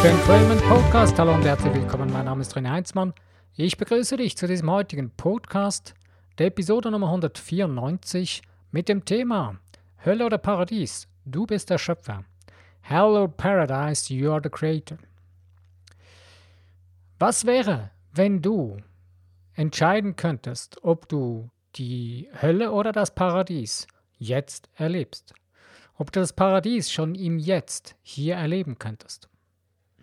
für Entrailment Podcast. Hallo und herzlich willkommen. Mein Name ist René Heinzmann. Ich begrüße dich zu diesem heutigen Podcast, der Episode Nummer 194 mit dem Thema Hölle oder Paradies. Du bist der Schöpfer. Hell or Paradise, you are the creator. Was wäre, wenn du entscheiden könntest, ob du die Hölle oder das Paradies jetzt erlebst? Ob du das Paradies schon im Jetzt hier erleben könntest?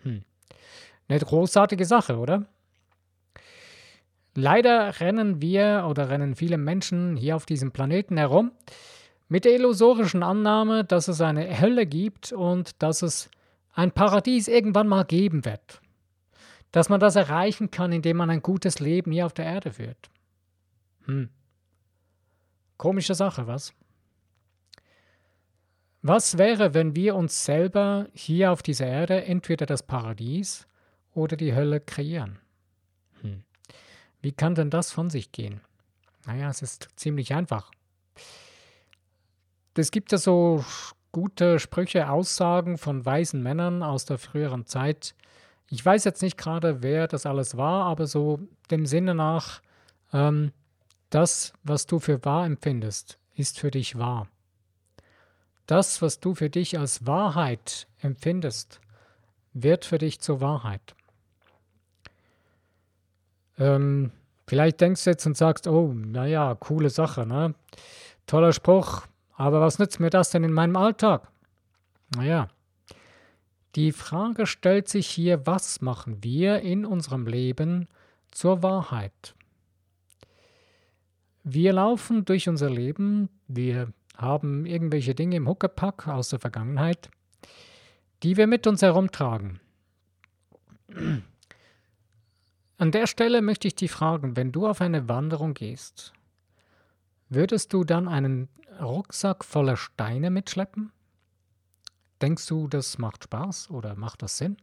Hm. Eine großartige Sache, oder? Leider rennen wir oder rennen viele Menschen hier auf diesem Planeten herum mit der illusorischen Annahme, dass es eine Hölle gibt und dass es ein Paradies irgendwann mal geben wird. Dass man das erreichen kann, indem man ein gutes Leben hier auf der Erde führt. Hm. Komische Sache, was? Was wäre, wenn wir uns selber hier auf dieser Erde entweder das Paradies oder die Hölle kreieren? Hm. Wie kann denn das von sich gehen? Naja, es ist ziemlich einfach. Es gibt ja so gute Sprüche, Aussagen von weisen Männern aus der früheren Zeit. Ich weiß jetzt nicht gerade, wer das alles war, aber so dem Sinne nach, ähm, das, was du für wahr empfindest, ist für dich wahr. Das, was du für dich als Wahrheit empfindest, wird für dich zur Wahrheit. Ähm, vielleicht denkst du jetzt und sagst, oh, naja, coole Sache, ne? Toller Spruch, aber was nützt mir das denn in meinem Alltag? Naja, die Frage stellt sich hier, was machen wir in unserem Leben zur Wahrheit? Wir laufen durch unser Leben, wir haben irgendwelche Dinge im Huckepack aus der Vergangenheit, die wir mit uns herumtragen. An der Stelle möchte ich dich fragen, wenn du auf eine Wanderung gehst, würdest du dann einen Rucksack voller Steine mitschleppen? Denkst du, das macht Spaß oder macht das Sinn?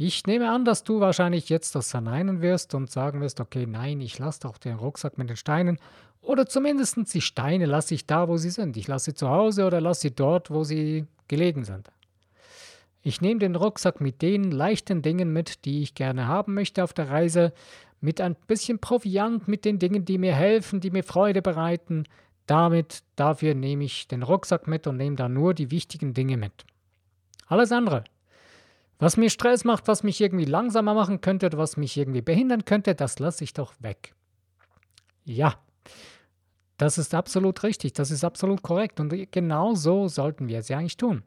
Ich nehme an, dass du wahrscheinlich jetzt das verneinen wirst und sagen wirst, okay, nein, ich lasse doch den Rucksack mit den Steinen oder zumindest die Steine lasse ich da, wo sie sind. Ich lasse sie zu Hause oder lasse sie dort, wo sie gelegen sind. Ich nehme den Rucksack mit den leichten Dingen mit, die ich gerne haben möchte auf der Reise, mit ein bisschen Proviant, mit den Dingen, die mir helfen, die mir Freude bereiten. Damit, dafür nehme ich den Rucksack mit und nehme da nur die wichtigen Dinge mit. Alles andere. Was mir Stress macht, was mich irgendwie langsamer machen könnte was mich irgendwie behindern könnte, das lasse ich doch weg. Ja, das ist absolut richtig, das ist absolut korrekt und genau so sollten wir es ja eigentlich tun.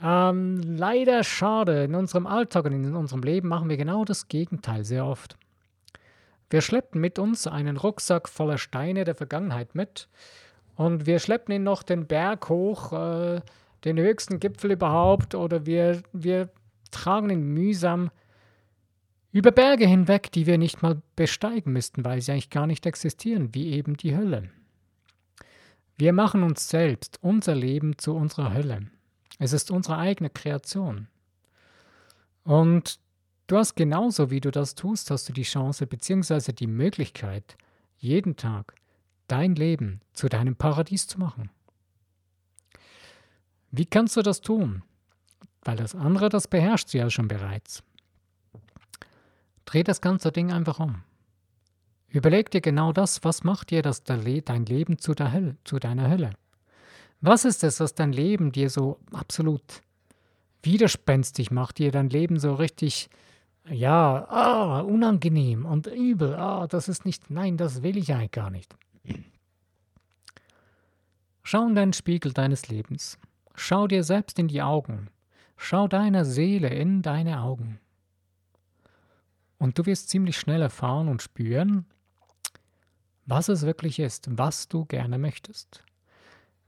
Ähm, leider schade, in unserem Alltag und in unserem Leben machen wir genau das Gegenteil sehr oft. Wir schleppen mit uns einen Rucksack voller Steine der Vergangenheit mit und wir schleppen ihn noch den Berg hoch, äh, den höchsten Gipfel überhaupt, oder wir, wir tragen ihn mühsam über Berge hinweg, die wir nicht mal besteigen müssten, weil sie eigentlich gar nicht existieren, wie eben die Hölle. Wir machen uns selbst, unser Leben zu unserer Hölle. Es ist unsere eigene Kreation. Und du hast genauso, wie du das tust, hast du die Chance bzw. die Möglichkeit, jeden Tag dein Leben zu deinem Paradies zu machen. Wie kannst du das tun? Weil das andere, das beherrscht du ja schon bereits. Dreh das ganze Ding einfach um. Überleg dir genau das, was macht dir das dein Leben zu, Hölle, zu deiner Hölle? Was ist es, was dein Leben dir so absolut widerspenstig macht, dir dein Leben so richtig, ja, ah, unangenehm und übel, ah, das ist nicht, nein, das will ich eigentlich gar nicht. Schau in deinen Spiegel deines Lebens. Schau dir selbst in die Augen. Schau deiner Seele in deine Augen. Und du wirst ziemlich schnell erfahren und spüren, was es wirklich ist, was du gerne möchtest.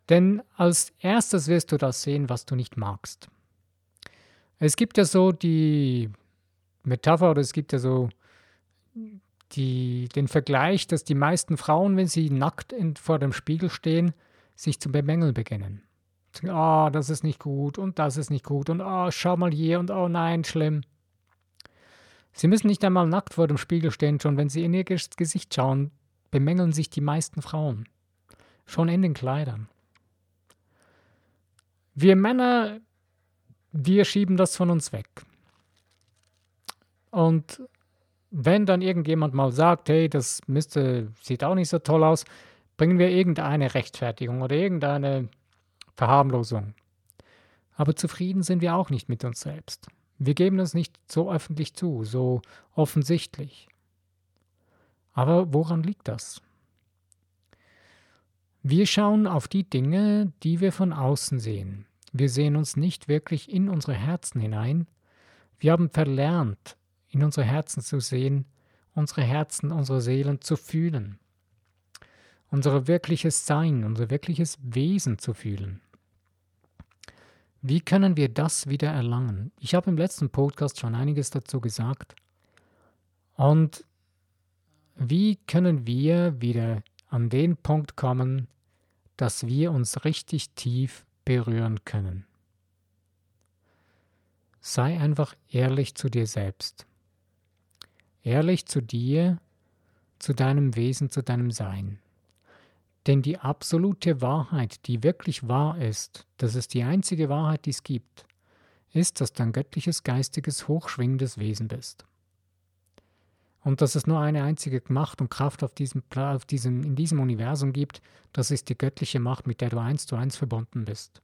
Denn als erstes wirst du das sehen, was du nicht magst. Es gibt ja so die Metapher oder es gibt ja so die, den Vergleich, dass die meisten Frauen, wenn sie nackt in, vor dem Spiegel stehen, sich zu bemängeln beginnen. Ah, oh, das ist nicht gut und das ist nicht gut und oh, schau mal hier und oh nein, schlimm. Sie müssen nicht einmal nackt vor dem Spiegel stehen, schon wenn Sie in Ihr Gesicht schauen, bemängeln sich die meisten Frauen. Schon in den Kleidern. Wir Männer wir schieben das von uns weg. Und wenn dann irgendjemand mal sagt, hey, das müsste, sieht auch nicht so toll aus, bringen wir irgendeine Rechtfertigung oder irgendeine Verharmlosung. Aber zufrieden sind wir auch nicht mit uns selbst. Wir geben das nicht so öffentlich zu, so offensichtlich. Aber woran liegt das? Wir schauen auf die Dinge, die wir von außen sehen. Wir sehen uns nicht wirklich in unsere Herzen hinein. Wir haben verlernt, in unsere Herzen zu sehen, unsere Herzen, unsere Seelen zu fühlen, unser wirkliches Sein, unser wirkliches Wesen zu fühlen. Wie können wir das wieder erlangen? Ich habe im letzten Podcast schon einiges dazu gesagt. Und wie können wir wieder an den Punkt kommen, dass wir uns richtig tief berühren können? Sei einfach ehrlich zu dir selbst. Ehrlich zu dir, zu deinem Wesen, zu deinem Sein. Denn die absolute Wahrheit, die wirklich wahr ist, das ist die einzige Wahrheit, die es gibt, ist, dass du ein göttliches, geistiges, hochschwingendes Wesen bist. Und dass es nur eine einzige Macht und Kraft auf diesem, auf diesem, in diesem Universum gibt, das ist die göttliche Macht, mit der du eins zu eins verbunden bist.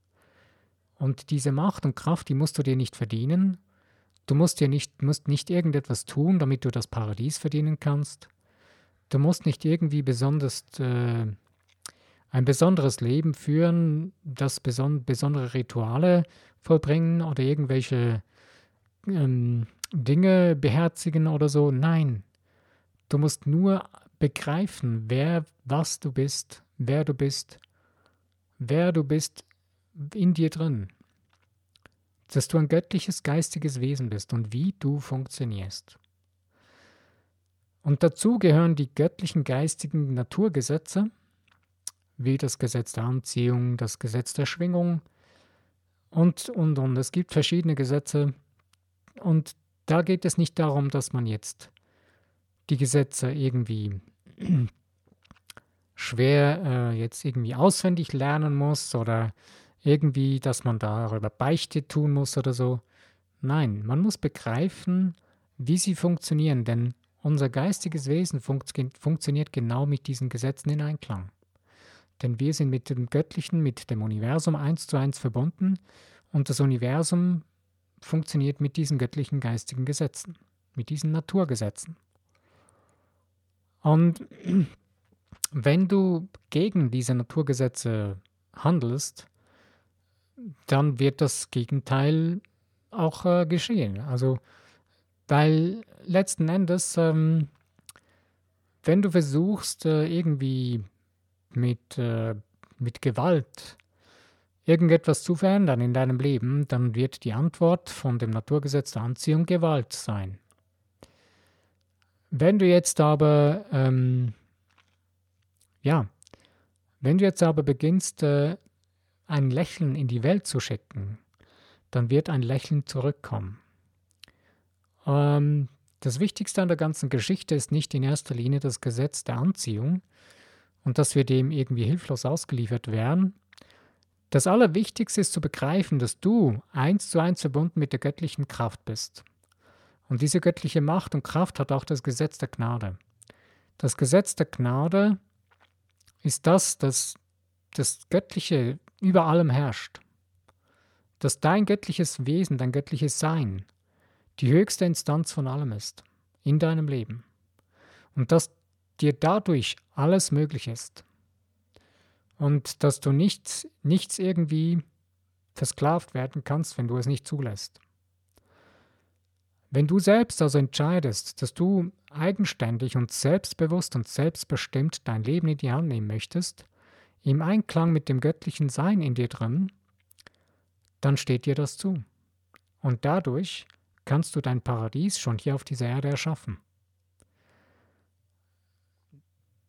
Und diese Macht und Kraft, die musst du dir nicht verdienen, Du musst dir nicht, musst nicht irgendetwas tun, damit du das Paradies verdienen kannst. Du musst nicht irgendwie besonders äh, ein besonderes Leben führen, das beson besondere Rituale vollbringen oder irgendwelche ähm, Dinge beherzigen oder so. Nein, du musst nur begreifen, wer, was du bist, wer du bist, wer du bist in dir drin dass du ein göttliches geistiges Wesen bist und wie du funktionierst. Und dazu gehören die göttlichen geistigen Naturgesetze, wie das Gesetz der Anziehung, das Gesetz der Schwingung und, und, und. Es gibt verschiedene Gesetze und da geht es nicht darum, dass man jetzt die Gesetze irgendwie schwer äh, jetzt irgendwie auswendig lernen muss oder irgendwie, dass man darüber Beichte tun muss oder so. Nein, man muss begreifen, wie sie funktionieren, denn unser geistiges Wesen funktio funktioniert genau mit diesen Gesetzen in Einklang. Denn wir sind mit dem Göttlichen, mit dem Universum eins zu eins verbunden und das Universum funktioniert mit diesen göttlichen geistigen Gesetzen, mit diesen Naturgesetzen. Und wenn du gegen diese Naturgesetze handelst, dann wird das Gegenteil auch äh, geschehen. Also, weil letzten Endes, ähm, wenn du versuchst, äh, irgendwie mit, äh, mit Gewalt irgendetwas zu verändern in deinem Leben, dann wird die Antwort von dem Naturgesetz der Anziehung Gewalt sein. Wenn du jetzt aber, ähm, ja, wenn du jetzt aber beginnst, äh, ein Lächeln in die Welt zu schicken, dann wird ein Lächeln zurückkommen. Ähm, das Wichtigste an der ganzen Geschichte ist nicht in erster Linie das Gesetz der Anziehung und dass wir dem irgendwie hilflos ausgeliefert wären. Das Allerwichtigste ist zu begreifen, dass du eins zu eins verbunden mit der göttlichen Kraft bist. Und diese göttliche Macht und Kraft hat auch das Gesetz der Gnade. Das Gesetz der Gnade ist das, dass das göttliche über allem herrscht. Dass dein göttliches Wesen, dein göttliches Sein die höchste Instanz von allem ist in deinem Leben. Und dass dir dadurch alles möglich ist. Und dass du nichts, nichts irgendwie versklavt werden kannst, wenn du es nicht zulässt. Wenn du selbst also entscheidest, dass du eigenständig und selbstbewusst und selbstbestimmt dein Leben in die Hand nehmen möchtest, im Einklang mit dem göttlichen Sein in dir drin, dann steht dir das zu. Und dadurch kannst du dein Paradies schon hier auf dieser Erde erschaffen.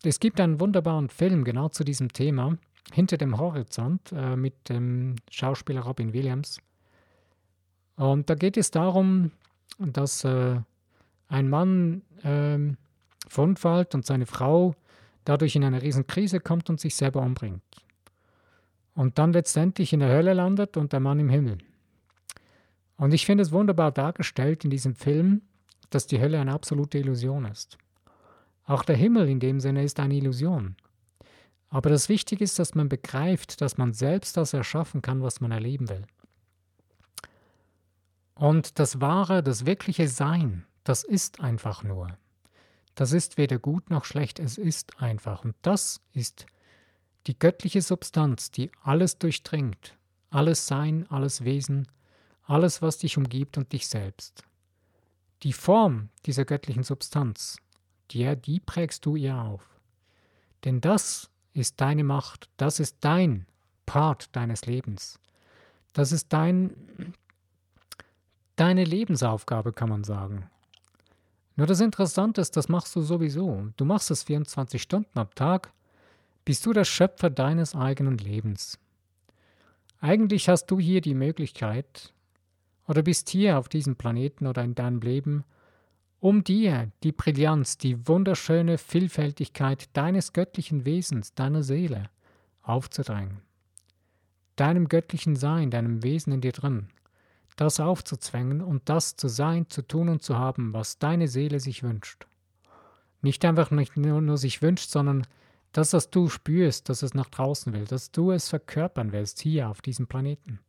Es gibt einen wunderbaren Film genau zu diesem Thema, Hinter dem Horizont, äh, mit dem Schauspieler Robin Williams. Und da geht es darum, dass äh, ein Mann äh, verunfallt und seine Frau dadurch in eine Riesenkrise kommt und sich selber umbringt. Und dann letztendlich in der Hölle landet und der Mann im Himmel. Und ich finde es wunderbar dargestellt in diesem Film, dass die Hölle eine absolute Illusion ist. Auch der Himmel in dem Sinne ist eine Illusion. Aber das Wichtige ist, dass man begreift, dass man selbst das erschaffen kann, was man erleben will. Und das wahre, das wirkliche Sein, das ist einfach nur. Das ist weder gut noch schlecht, es ist einfach. Und das ist die göttliche Substanz, die alles durchdringt, alles Sein, alles Wesen, alles, was dich umgibt und dich selbst. Die Form dieser göttlichen Substanz, die, die prägst du ihr auf. Denn das ist deine Macht, das ist dein Part deines Lebens. Das ist dein, deine Lebensaufgabe, kann man sagen. Nur das Interessante ist, das machst du sowieso. Du machst es 24 Stunden am Tag, bist du der Schöpfer deines eigenen Lebens. Eigentlich hast du hier die Möglichkeit, oder bist hier auf diesem Planeten oder in deinem Leben, um dir die Brillanz, die wunderschöne Vielfältigkeit deines göttlichen Wesens, deiner Seele aufzudrängen. Deinem göttlichen Sein, deinem Wesen in dir drin, das aufzuzwängen und das zu sein, zu tun und zu haben, was deine Seele sich wünscht. Nicht einfach nicht nur, nur sich wünscht, sondern das, was du spürst, dass es nach draußen will, dass du es verkörpern willst hier auf diesem Planeten.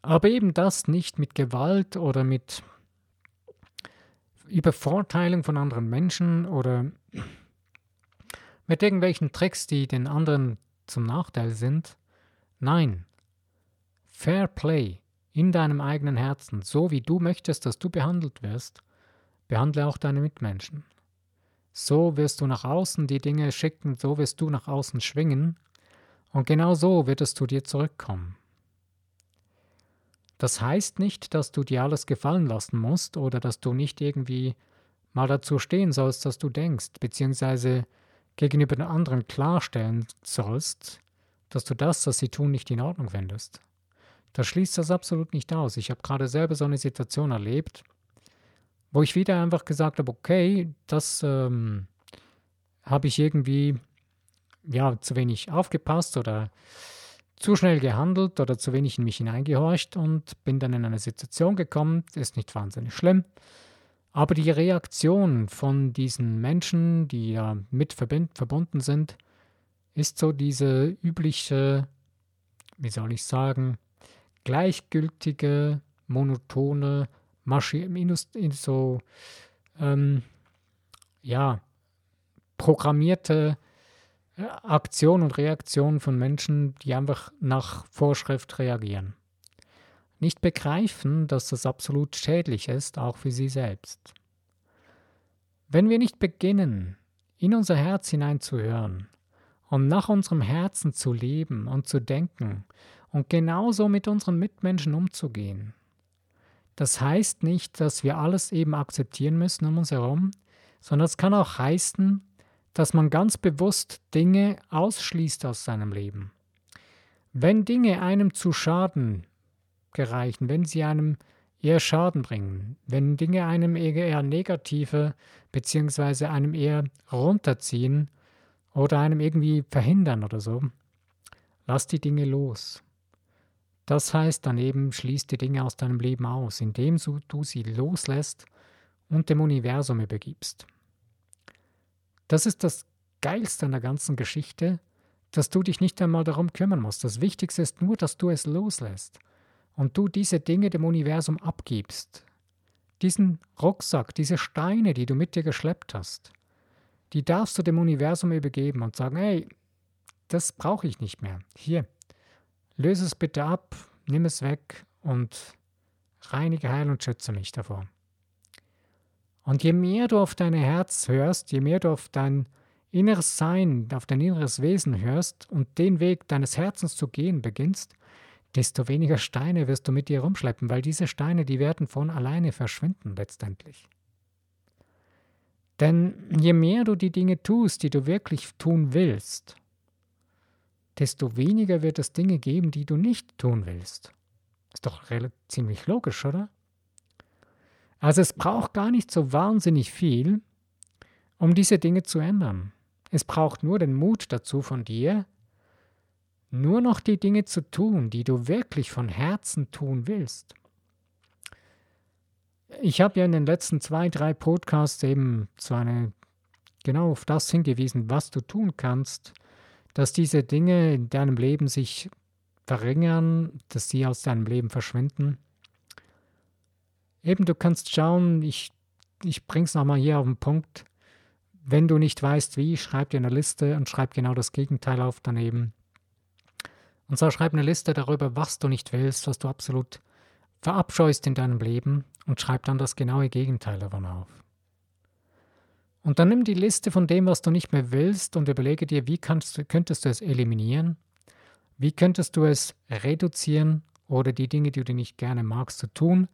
Aber eben das nicht mit Gewalt oder mit Übervorteilung von anderen Menschen oder mit irgendwelchen Tricks, die den anderen zum Nachteil sind. Nein, Fair Play in deinem eigenen Herzen, so wie du möchtest, dass du behandelt wirst, behandle auch deine Mitmenschen. So wirst du nach außen die Dinge schicken, so wirst du nach außen schwingen, und genau so wird es zu dir zurückkommen. Das heißt nicht, dass du dir alles gefallen lassen musst oder dass du nicht irgendwie mal dazu stehen sollst, dass du denkst, beziehungsweise gegenüber den anderen klarstellen sollst, dass du das, was sie tun, nicht in Ordnung findest. Das schließt das absolut nicht aus. Ich habe gerade selber so eine Situation erlebt, wo ich wieder einfach gesagt habe, okay, das ähm, habe ich irgendwie ja zu wenig aufgepasst oder zu schnell gehandelt oder zu wenig in mich hineingehorcht und bin dann in eine Situation gekommen, ist nicht wahnsinnig schlimm. Aber die Reaktion von diesen Menschen, die ja mit verbunden sind, ist so diese übliche, wie soll ich sagen, gleichgültige, monotone, Maschi so, ähm, ja, programmierte Aktion und Reaktion von Menschen, die einfach nach Vorschrift reagieren. Nicht begreifen, dass das absolut schädlich ist, auch für sie selbst. Wenn wir nicht beginnen, in unser Herz hineinzuhören und nach unserem Herzen zu leben und zu denken und genauso mit unseren Mitmenschen umzugehen, das heißt nicht, dass wir alles eben akzeptieren müssen um uns herum, sondern es kann auch heißen, dass man ganz bewusst Dinge ausschließt aus seinem Leben. Wenn Dinge einem zu Schaden gereichen, wenn sie einem eher Schaden bringen, wenn Dinge einem eher negative beziehungsweise einem eher runterziehen oder einem irgendwie verhindern oder so, lass die Dinge los. Das heißt dann eben, schließ die Dinge aus deinem Leben aus, indem du sie loslässt und dem Universum übergibst. Das ist das Geilste an der ganzen Geschichte, dass du dich nicht einmal darum kümmern musst. Das Wichtigste ist nur, dass du es loslässt und du diese Dinge dem Universum abgibst. Diesen Rucksack, diese Steine, die du mit dir geschleppt hast, die darfst du dem Universum übergeben und sagen, hey, das brauche ich nicht mehr. Hier, löse es bitte ab, nimm es weg und reinige, heil und schütze mich davor. Und je mehr du auf dein Herz hörst, je mehr du auf dein inneres Sein, auf dein inneres Wesen hörst und den Weg deines Herzens zu gehen beginnst, desto weniger Steine wirst du mit dir rumschleppen, weil diese Steine, die werden von alleine verschwinden letztendlich. Denn je mehr du die Dinge tust, die du wirklich tun willst, desto weniger wird es Dinge geben, die du nicht tun willst. Ist doch ziemlich logisch, oder? Also es braucht gar nicht so wahnsinnig viel, um diese Dinge zu ändern. Es braucht nur den Mut dazu von dir, nur noch die Dinge zu tun, die du wirklich von Herzen tun willst. Ich habe ja in den letzten zwei, drei Podcasts eben so eine, genau auf das hingewiesen, was du tun kannst, dass diese Dinge in deinem Leben sich verringern, dass sie aus deinem Leben verschwinden. Eben, du kannst schauen, ich, ich bringe es nochmal hier auf den Punkt. Wenn du nicht weißt, wie, schreib dir eine Liste und schreib genau das Gegenteil auf daneben. Und so schreib eine Liste darüber, was du nicht willst, was du absolut verabscheust in deinem Leben und schreib dann das genaue Gegenteil davon auf. Und dann nimm die Liste von dem, was du nicht mehr willst und überlege dir, wie kannst, könntest du es eliminieren? Wie könntest du es reduzieren oder die Dinge, die du nicht gerne magst, zu tun,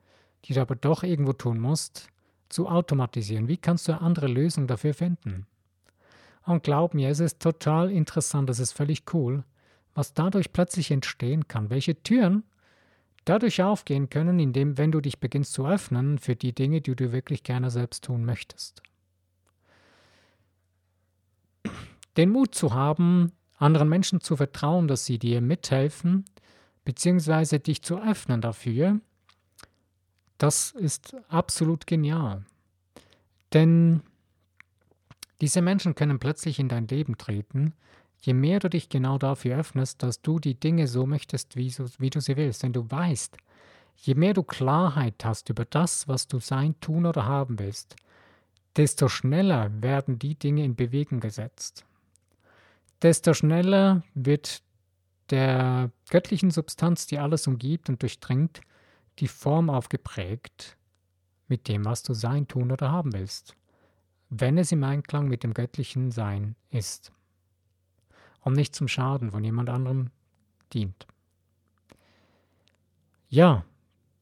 die du aber doch irgendwo tun musst, zu automatisieren? Wie kannst du eine andere Lösung dafür finden? Und glaub mir, es ist total interessant, es ist völlig cool, was dadurch plötzlich entstehen kann, welche Türen dadurch aufgehen können, indem, wenn du dich beginnst zu öffnen für die Dinge, die du wirklich gerne selbst tun möchtest. Den Mut zu haben, anderen Menschen zu vertrauen, dass sie dir mithelfen, beziehungsweise dich zu öffnen dafür, das ist absolut genial. Denn diese Menschen können plötzlich in dein Leben treten, je mehr du dich genau dafür öffnest, dass du die Dinge so möchtest, wie, so, wie du sie willst. Denn du weißt, je mehr du Klarheit hast über das, was du sein, tun oder haben willst, desto schneller werden die Dinge in Bewegung gesetzt. Desto schneller wird der göttlichen Substanz, die alles umgibt und durchdringt, die Form aufgeprägt mit dem, was du sein, tun oder haben willst, wenn es im Einklang mit dem göttlichen Sein ist und nicht zum Schaden von jemand anderem dient. Ja,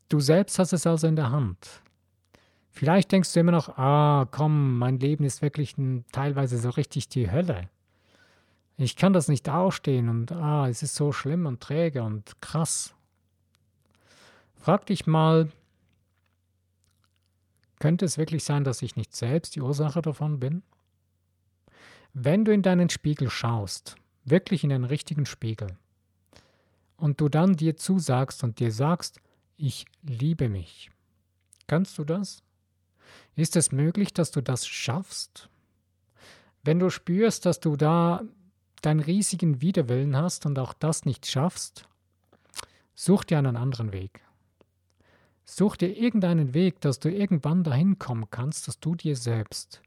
du selbst hast es also in der Hand. Vielleicht denkst du immer noch, ah, komm, mein Leben ist wirklich ein, teilweise so richtig die Hölle. Ich kann das nicht ausstehen und ah, es ist so schlimm und träge und krass. Frag dich mal, könnte es wirklich sein, dass ich nicht selbst die Ursache davon bin? Wenn du in deinen Spiegel schaust, wirklich in den richtigen Spiegel, und du dann dir zusagst und dir sagst, ich liebe mich, kannst du das? Ist es möglich, dass du das schaffst? Wenn du spürst, dass du da deinen riesigen Widerwillen hast und auch das nicht schaffst, such dir einen anderen Weg. Such dir irgendeinen Weg, dass du irgendwann dahin kommen kannst, dass du dir selbst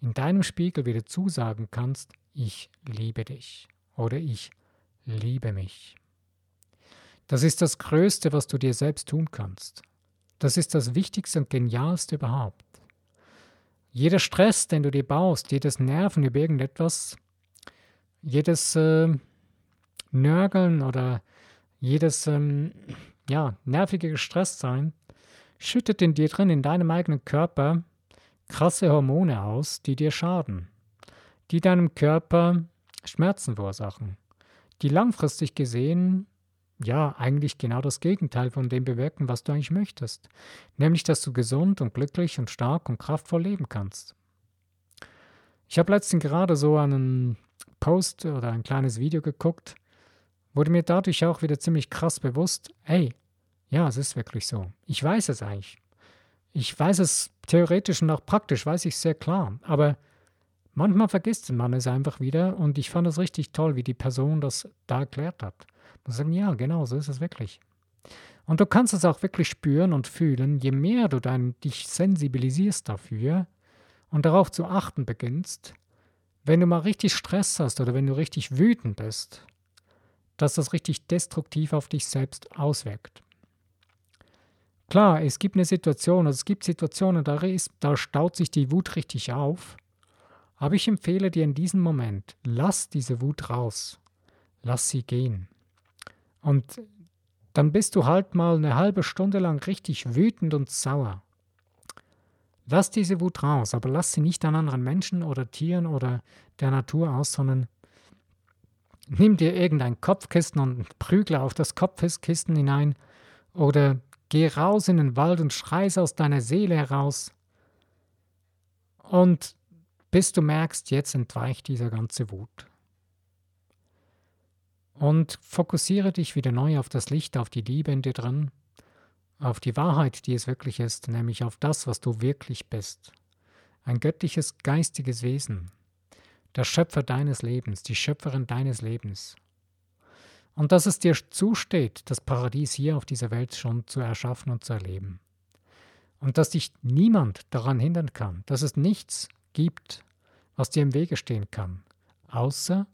in deinem Spiegel wieder zusagen kannst, ich liebe dich oder ich liebe mich. Das ist das Größte, was du dir selbst tun kannst. Das ist das Wichtigste und Genialste überhaupt. Jeder Stress, den du dir baust, jedes Nerven über irgendetwas, jedes äh, Nörgeln oder jedes ähm, ja, nervige Gestresstsein schüttet in dir drin, in deinem eigenen Körper, krasse Hormone aus, die dir schaden, die deinem Körper Schmerzen verursachen, die langfristig gesehen ja eigentlich genau das Gegenteil von dem bewirken, was du eigentlich möchtest, nämlich dass du gesund und glücklich und stark und kraftvoll leben kannst. Ich habe letztens gerade so einen Post oder ein kleines Video geguckt, wurde mir dadurch auch wieder ziemlich krass bewusst, hey, ja, es ist wirklich so. Ich weiß es eigentlich. Ich weiß es theoretisch und auch praktisch, weiß ich sehr klar. Aber manchmal vergisst man es einfach wieder und ich fand es richtig toll, wie die Person das da erklärt hat. Man sagt, ja, genau, so ist es wirklich. Und du kannst es auch wirklich spüren und fühlen, je mehr du dann dich sensibilisierst dafür und darauf zu achten beginnst, wenn du mal richtig Stress hast oder wenn du richtig wütend bist, dass das richtig destruktiv auf dich selbst auswirkt. Klar, es gibt eine Situation, also es gibt Situationen, da, ist, da staut sich die Wut richtig auf. Aber ich empfehle dir in diesem Moment, lass diese Wut raus. Lass sie gehen. Und dann bist du halt mal eine halbe Stunde lang richtig wütend und sauer. Lass diese Wut raus, aber lass sie nicht an anderen Menschen oder Tieren oder der Natur aus, sondern nimm dir irgendein Kopfkissen und prügle auf das Kopfkissen hinein oder Geh raus in den Wald und schreis aus deiner Seele heraus. Und bis du merkst, jetzt entweicht dieser ganze Wut. Und fokussiere dich wieder neu auf das Licht, auf die Liebe in dir drin, auf die Wahrheit, die es wirklich ist, nämlich auf das, was du wirklich bist. Ein göttliches, geistiges Wesen, der Schöpfer deines Lebens, die Schöpferin deines Lebens. Und dass es dir zusteht, das Paradies hier auf dieser Welt schon zu erschaffen und zu erleben. Und dass dich niemand daran hindern kann, dass es nichts gibt, was dir im Wege stehen kann, außer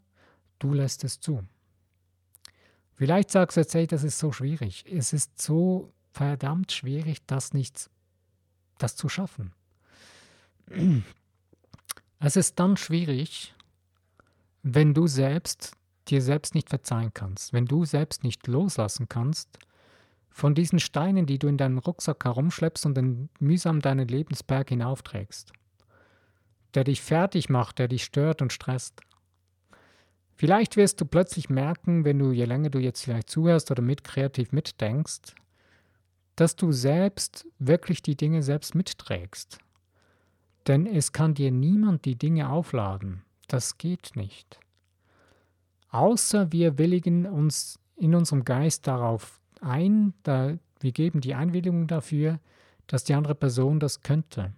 du lässt es zu. Vielleicht sagst du jetzt, hey, das ist so schwierig. Es ist so verdammt schwierig, das nicht, das zu schaffen. Es ist dann schwierig, wenn du selbst dir selbst nicht verzeihen kannst, wenn du selbst nicht loslassen kannst von diesen Steinen, die du in deinem Rucksack herumschleppst und den mühsam deinen Lebensberg hinaufträgst, der dich fertig macht, der dich stört und stresst. Vielleicht wirst du plötzlich merken, wenn du, je länger du jetzt vielleicht zuhörst oder mit kreativ mitdenkst, dass du selbst wirklich die Dinge selbst mitträgst. Denn es kann dir niemand die Dinge aufladen. Das geht nicht. Außer wir willigen uns in unserem Geist darauf ein, da wir geben die Einwilligung dafür, dass die andere Person das könnte.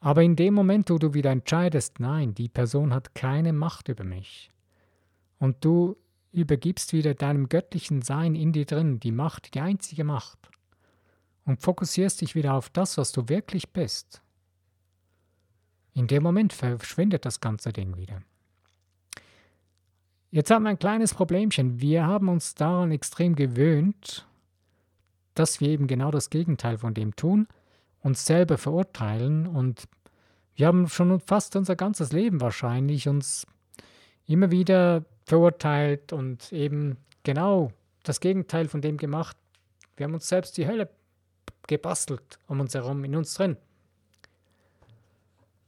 Aber in dem Moment, wo du wieder entscheidest, nein, die Person hat keine Macht über mich, und du übergibst wieder deinem göttlichen Sein in dir drin die Macht, die einzige Macht, und fokussierst dich wieder auf das, was du wirklich bist, in dem Moment verschwindet das ganze Ding wieder. Jetzt haben wir ein kleines Problemchen. Wir haben uns daran extrem gewöhnt, dass wir eben genau das Gegenteil von dem tun, uns selber verurteilen und wir haben schon fast unser ganzes Leben wahrscheinlich uns immer wieder verurteilt und eben genau das Gegenteil von dem gemacht. Wir haben uns selbst die Hölle gebastelt um uns herum, in uns drin.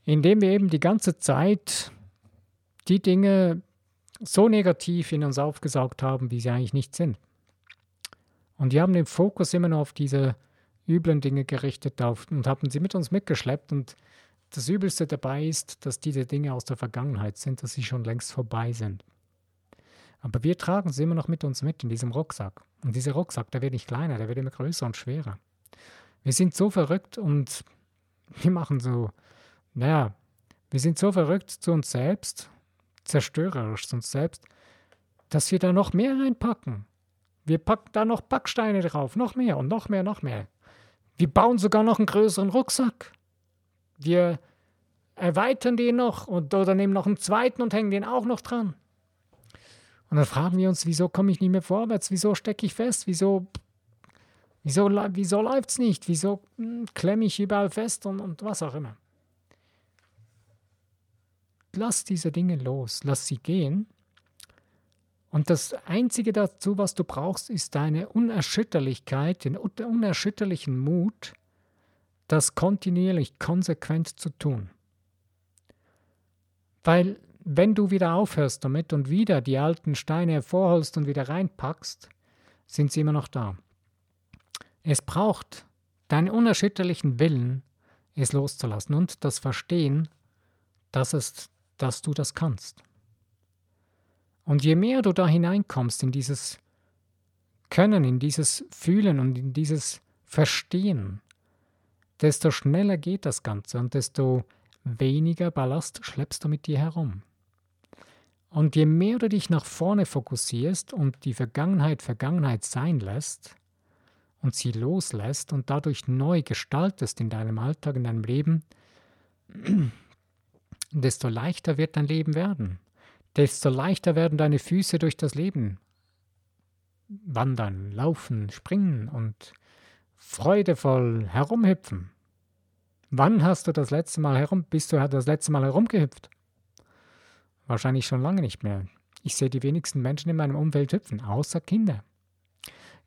Indem wir eben die ganze Zeit die Dinge so negativ in uns aufgesaugt haben, wie sie eigentlich nicht sind. Und wir haben den Fokus immer nur auf diese üblen Dinge gerichtet auf, und haben sie mit uns mitgeschleppt. Und das Übelste dabei ist, dass diese Dinge aus der Vergangenheit sind, dass sie schon längst vorbei sind. Aber wir tragen sie immer noch mit uns mit in diesem Rucksack. Und dieser Rucksack, der wird nicht kleiner, der wird immer größer und schwerer. Wir sind so verrückt und wir machen so, naja, wir sind so verrückt zu uns selbst zerstörerisch uns selbst, dass wir da noch mehr reinpacken. Wir packen da noch Backsteine drauf, noch mehr und noch mehr, noch mehr. Wir bauen sogar noch einen größeren Rucksack. Wir erweitern den noch und, oder nehmen noch einen zweiten und hängen den auch noch dran. Und dann fragen wir uns, wieso komme ich nicht mehr vorwärts? Wieso stecke ich fest? Wieso, wieso, wieso läuft es nicht? Wieso hm, klemme ich überall fest und, und was auch immer? Lass diese Dinge los, lass sie gehen. Und das Einzige dazu, was du brauchst, ist deine Unerschütterlichkeit, den unerschütterlichen Mut, das kontinuierlich, konsequent zu tun. Weil wenn du wieder aufhörst damit und wieder die alten Steine hervorholst und wieder reinpackst, sind sie immer noch da. Es braucht deinen unerschütterlichen Willen, es loszulassen und das Verstehen, dass es dass du das kannst. Und je mehr du da hineinkommst in dieses Können, in dieses Fühlen und in dieses Verstehen, desto schneller geht das Ganze und desto weniger Ballast schleppst du mit dir herum. Und je mehr du dich nach vorne fokussierst und die Vergangenheit Vergangenheit sein lässt und sie loslässt und dadurch neu gestaltest in deinem Alltag, in deinem Leben, desto leichter wird dein Leben werden. Desto leichter werden deine Füße durch das Leben wandern, laufen, springen und freudevoll herumhüpfen. Wann hast du das letzte Mal herum, bist du das letzte Mal herumgehüpft? Wahrscheinlich schon lange nicht mehr. Ich sehe die wenigsten Menschen in meinem Umfeld hüpfen, außer Kinder.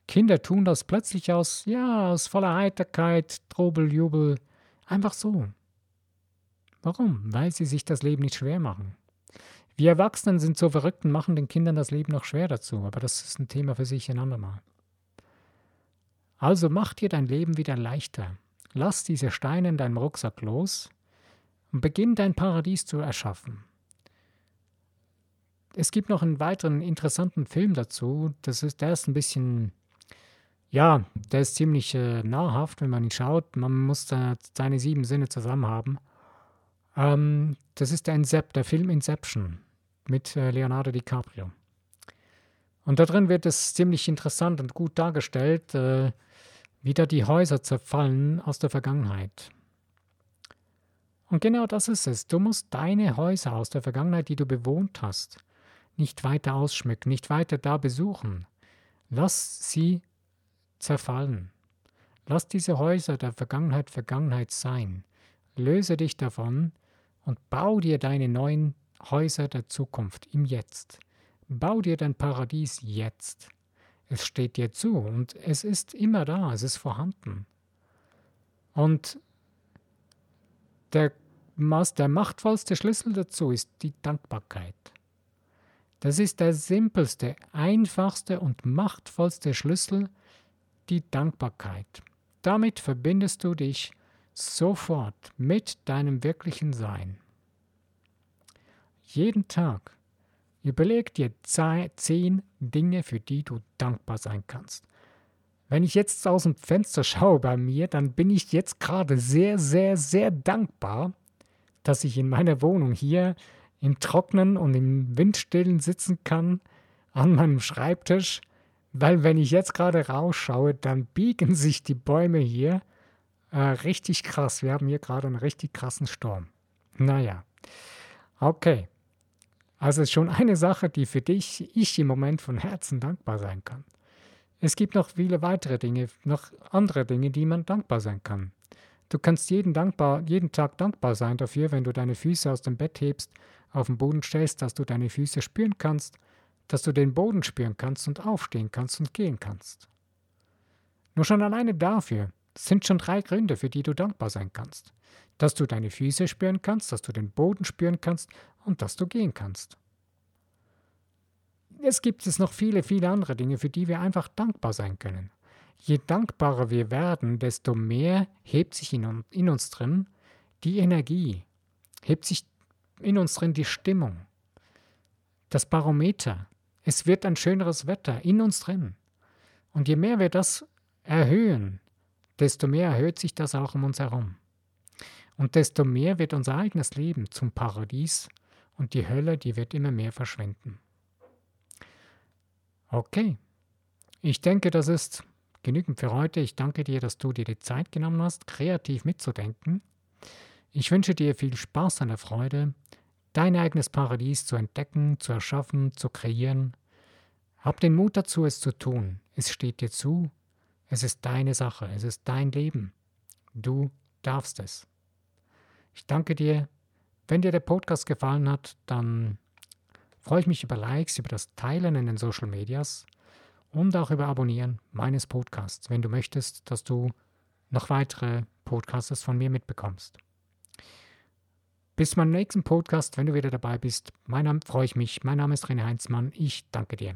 Kinder tun das plötzlich aus, ja, aus voller Heiterkeit, Trubel, Jubel, einfach so. Warum? Weil sie sich das Leben nicht schwer machen. Wir Erwachsenen sind so verrückt und machen den Kindern das Leben noch schwer dazu, aber das ist ein Thema für sich ein andermal. Also mach dir dein Leben wieder leichter. Lass diese Steine in deinem Rucksack los und beginn dein Paradies zu erschaffen. es gibt noch einen weiteren interessanten Film dazu. Das ist, der ist ein bisschen, ja, der ist ziemlich äh, nahrhaft, wenn man ihn schaut. Man muss da seine sieben Sinne zusammen haben. Ähm, das ist der, Incep der Film Inception mit äh, Leonardo DiCaprio. Und da drin wird es ziemlich interessant und gut dargestellt, äh, wie da die Häuser zerfallen aus der Vergangenheit. Und genau das ist es. Du musst deine Häuser aus der Vergangenheit, die du bewohnt hast, nicht weiter ausschmücken, nicht weiter da besuchen. Lass sie zerfallen. Lass diese Häuser der Vergangenheit Vergangenheit sein. Löse dich davon und bau dir deine neuen Häuser der Zukunft im Jetzt. Bau dir dein Paradies jetzt. Es steht dir zu und es ist immer da, es ist vorhanden. Und der, der machtvollste Schlüssel dazu ist die Dankbarkeit. Das ist der simpelste, einfachste und machtvollste Schlüssel, die Dankbarkeit. Damit verbindest du dich sofort mit deinem wirklichen Sein. Jeden Tag überleg dir zehn Dinge, für die du dankbar sein kannst. Wenn ich jetzt aus dem Fenster schaue bei mir, dann bin ich jetzt gerade sehr, sehr, sehr dankbar, dass ich in meiner Wohnung hier im Trocknen und im Windstillen sitzen kann, an meinem Schreibtisch, weil wenn ich jetzt gerade rausschaue, dann biegen sich die Bäume hier äh, richtig krass. Wir haben hier gerade einen richtig krassen Sturm. Naja, okay. Also ist schon eine Sache, die für dich ich im Moment von Herzen dankbar sein kann. Es gibt noch viele weitere Dinge, noch andere Dinge, die man dankbar sein kann. Du kannst jeden, dankbar, jeden Tag dankbar sein dafür, wenn du deine Füße aus dem Bett hebst, auf den Boden stellst, dass du deine Füße spüren kannst, dass du den Boden spüren kannst und aufstehen kannst und gehen kannst. Nur schon alleine dafür sind schon drei Gründe, für die du dankbar sein kannst. Dass du deine Füße spüren kannst, dass du den Boden spüren kannst und dass du gehen kannst. Es gibt es noch viele, viele andere Dinge, für die wir einfach dankbar sein können. Je dankbarer wir werden, desto mehr hebt sich in, in uns drin die Energie, hebt sich in uns drin die Stimmung, das Barometer. Es wird ein schöneres Wetter in uns drin. Und je mehr wir das erhöhen, desto mehr erhöht sich das auch um uns herum. Und desto mehr wird unser eigenes Leben zum Paradies und die Hölle, die wird immer mehr verschwinden. Okay, ich denke, das ist genügend für heute. Ich danke dir, dass du dir die Zeit genommen hast, kreativ mitzudenken. Ich wünsche dir viel Spaß der Freude, dein eigenes Paradies zu entdecken, zu erschaffen, zu kreieren. Hab den Mut dazu, es zu tun. Es steht dir zu. Es ist deine Sache. Es ist dein Leben. Du darfst es. Ich danke dir. Wenn dir der Podcast gefallen hat, dann freue ich mich über Likes, über das Teilen in den Social Medias und auch über Abonnieren meines Podcasts, wenn du möchtest, dass du noch weitere Podcasts von mir mitbekommst. Bis zum nächsten Podcast, wenn du wieder dabei bist. Mein Name freue ich mich. Mein Name ist René Heinzmann. Ich danke dir.